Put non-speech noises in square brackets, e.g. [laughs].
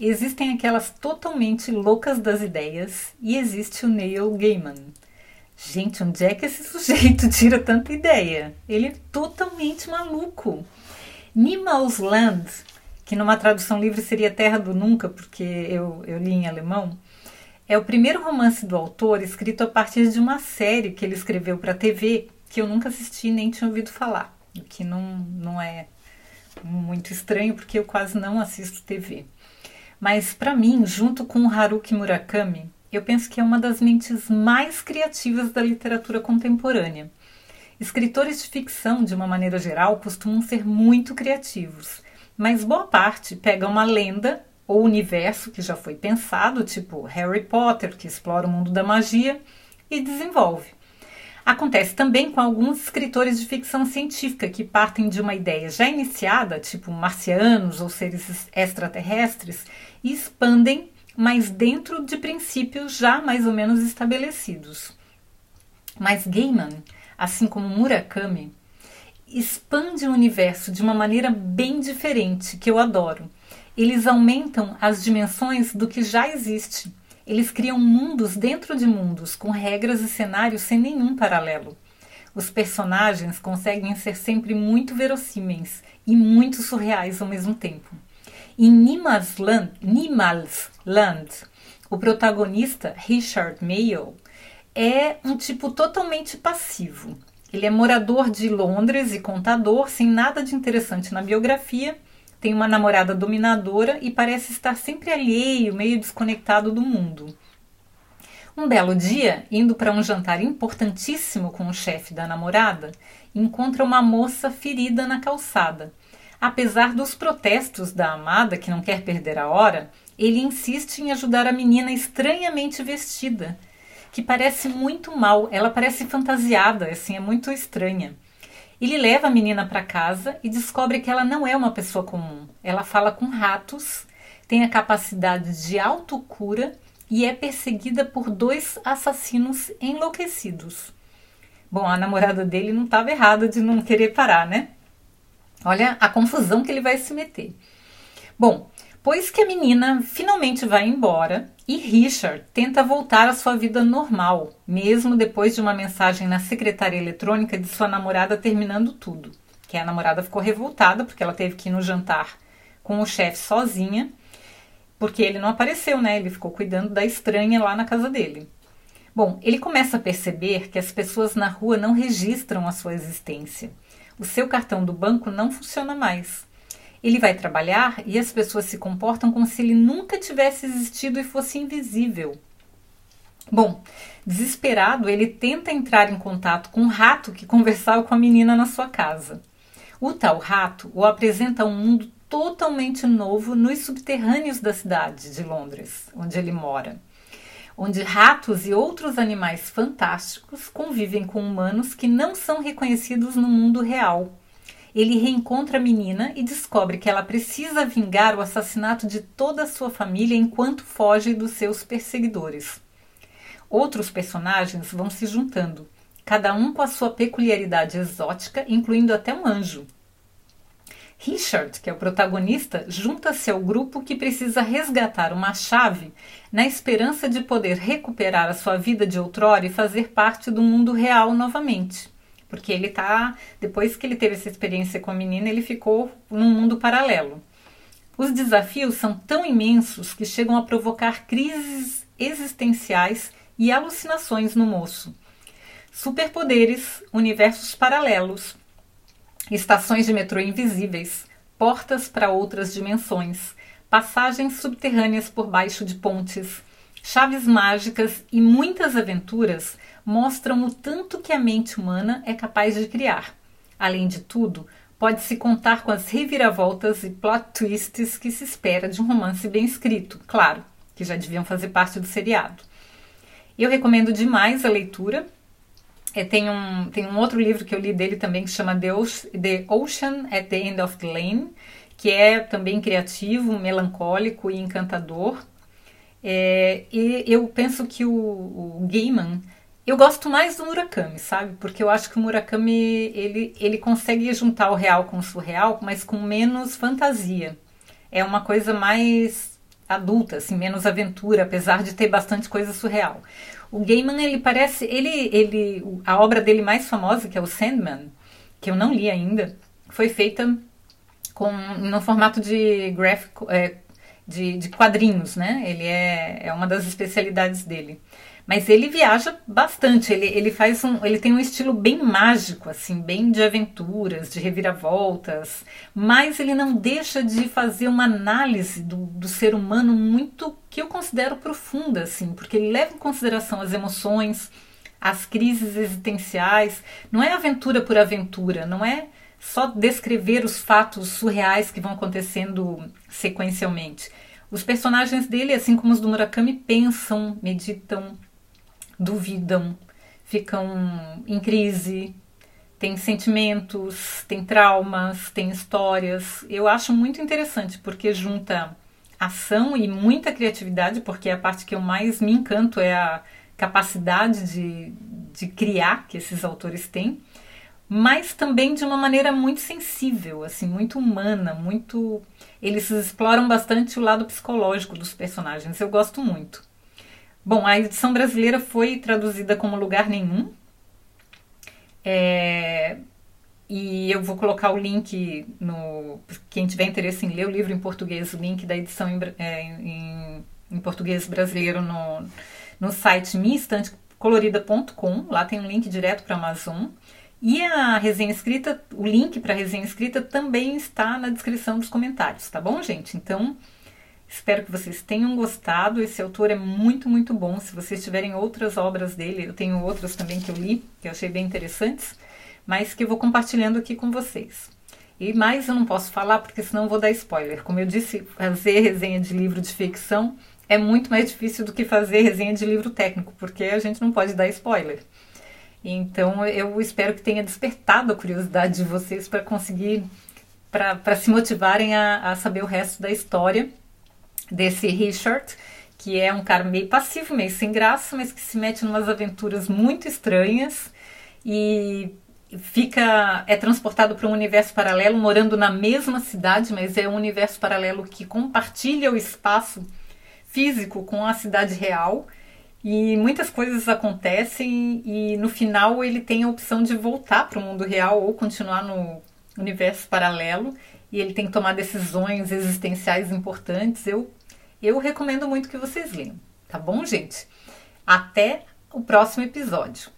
Existem aquelas totalmente loucas das ideias e existe o Neil Gaiman. Gente, onde é que esse [laughs] sujeito tira tanta ideia? Ele é totalmente maluco. Land, que numa tradução livre seria Terra do Nunca, porque eu, eu li em alemão, é o primeiro romance do autor escrito a partir de uma série que ele escreveu para TV que eu nunca assisti nem tinha ouvido falar, o que não, não é muito estranho porque eu quase não assisto TV. Mas para mim, junto com Haruki Murakami, eu penso que é uma das mentes mais criativas da literatura contemporânea. Escritores de ficção, de uma maneira geral, costumam ser muito criativos, mas boa parte pega uma lenda ou universo que já foi pensado, tipo Harry Potter, que explora o mundo da magia, e desenvolve. Acontece também com alguns escritores de ficção científica que partem de uma ideia já iniciada, tipo marcianos ou seres extraterrestres, e expandem, mas dentro de princípios já mais ou menos estabelecidos. Mas Gaiman, assim como Murakami, expande o universo de uma maneira bem diferente, que eu adoro. Eles aumentam as dimensões do que já existe eles criam mundos dentro de mundos, com regras e cenários sem nenhum paralelo. Os personagens conseguem ser sempre muito verossímeis e muito surreais ao mesmo tempo. Em Nimalsland, Nimalsland o protagonista, Richard Mayo, é um tipo totalmente passivo. Ele é morador de Londres e contador, sem nada de interessante na biografia, tem uma namorada dominadora e parece estar sempre alheio, meio desconectado do mundo. Um belo dia, indo para um jantar importantíssimo com o chefe da namorada, encontra uma moça ferida na calçada. Apesar dos protestos da amada, que não quer perder a hora, ele insiste em ajudar a menina estranhamente vestida, que parece muito mal, ela parece fantasiada, assim, é muito estranha. Ele leva a menina para casa e descobre que ela não é uma pessoa comum. Ela fala com ratos, tem a capacidade de autocura e é perseguida por dois assassinos enlouquecidos. Bom, a namorada dele não estava errada de não querer parar, né? Olha a confusão que ele vai se meter. Bom, pois que a menina finalmente vai embora e Richard tenta voltar à sua vida normal, mesmo depois de uma mensagem na secretária eletrônica de sua namorada terminando tudo. Que a namorada ficou revoltada porque ela teve que ir no jantar com o chefe sozinha, porque ele não apareceu, né? Ele ficou cuidando da estranha lá na casa dele. Bom, ele começa a perceber que as pessoas na rua não registram a sua existência. O seu cartão do banco não funciona mais. Ele vai trabalhar e as pessoas se comportam como se ele nunca tivesse existido e fosse invisível. Bom, desesperado, ele tenta entrar em contato com um rato que conversava com a menina na sua casa. O tal rato o apresenta a um mundo totalmente novo nos subterrâneos da cidade de Londres, onde ele mora, onde ratos e outros animais fantásticos convivem com humanos que não são reconhecidos no mundo real ele reencontra a menina e descobre que ela precisa vingar o assassinato de toda a sua família enquanto foge dos seus perseguidores. Outros personagens vão se juntando, cada um com a sua peculiaridade exótica, incluindo até um anjo. Richard, que é o protagonista, junta-se ao grupo que precisa resgatar uma chave na esperança de poder recuperar a sua vida de outrora e fazer parte do mundo real novamente. Porque ele tá. Depois que ele teve essa experiência com a menina, ele ficou num mundo paralelo. Os desafios são tão imensos que chegam a provocar crises existenciais e alucinações no moço. Superpoderes, universos paralelos, estações de metrô invisíveis, portas para outras dimensões, passagens subterrâneas por baixo de pontes, chaves mágicas e muitas aventuras mostram o tanto que a mente humana é capaz de criar. Além de tudo, pode-se contar com as reviravoltas e plot twists que se espera de um romance bem escrito, claro, que já deviam fazer parte do seriado. Eu recomendo demais a leitura. É, tem, um, tem um outro livro que eu li dele também que chama The Ocean at the End of the Lane, que é também criativo, melancólico e encantador. É, e eu penso que o, o Gaiman, eu gosto mais do Murakami, sabe? Porque eu acho que o Murakami ele, ele consegue juntar o real com o surreal, mas com menos fantasia. É uma coisa mais adulta, assim, menos aventura, apesar de ter bastante coisa surreal. O Gaiman, ele parece, ele, ele, a obra dele mais famosa, que é o Sandman, que eu não li ainda, foi feita com no formato de gráfico, é, de, de quadrinhos, né? Ele é, é uma das especialidades dele. Mas ele viaja bastante, ele, ele faz um. ele tem um estilo bem mágico, assim, bem de aventuras, de reviravoltas, mas ele não deixa de fazer uma análise do, do ser humano muito que eu considero profunda, assim, porque ele leva em consideração as emoções, as crises existenciais. Não é aventura por aventura, não é só descrever os fatos surreais que vão acontecendo sequencialmente. Os personagens dele, assim como os do Murakami, pensam, meditam, duvidam, ficam em crise, têm sentimentos, têm traumas, têm histórias. Eu acho muito interessante porque junta ação e muita criatividade, porque a parte que eu mais me encanto é a capacidade de, de criar que esses autores têm mas também de uma maneira muito sensível, assim, muito humana, muito. Eles exploram bastante o lado psicológico dos personagens. Eu gosto muito. Bom, a edição brasileira foi traduzida como Lugar Nenhum. É... E eu vou colocar o link no. Quem tiver interesse em ler o livro em português, o link da edição em, é, em, em português brasileiro no, no site minhaestantecolorida.com. Lá tem um link direto para a Amazon. E a resenha escrita, o link para a resenha escrita também está na descrição dos comentários, tá bom, gente? Então, espero que vocês tenham gostado. Esse autor é muito, muito bom. Se vocês tiverem outras obras dele, eu tenho outras também que eu li, que eu achei bem interessantes, mas que eu vou compartilhando aqui com vocês. E mais eu não posso falar porque senão eu vou dar spoiler. Como eu disse, fazer resenha de livro de ficção é muito mais difícil do que fazer resenha de livro técnico, porque a gente não pode dar spoiler. Então eu espero que tenha despertado a curiosidade de vocês para conseguir, para se motivarem a, a saber o resto da história desse Richard, que é um cara meio passivo, meio sem graça, mas que se mete em umas aventuras muito estranhas e fica é transportado para um universo paralelo, morando na mesma cidade, mas é um universo paralelo que compartilha o espaço físico com a cidade real e muitas coisas acontecem e no final ele tem a opção de voltar para o mundo real ou continuar no universo paralelo e ele tem que tomar decisões existenciais importantes. Eu eu recomendo muito que vocês leiam, tá bom, gente? Até o próximo episódio.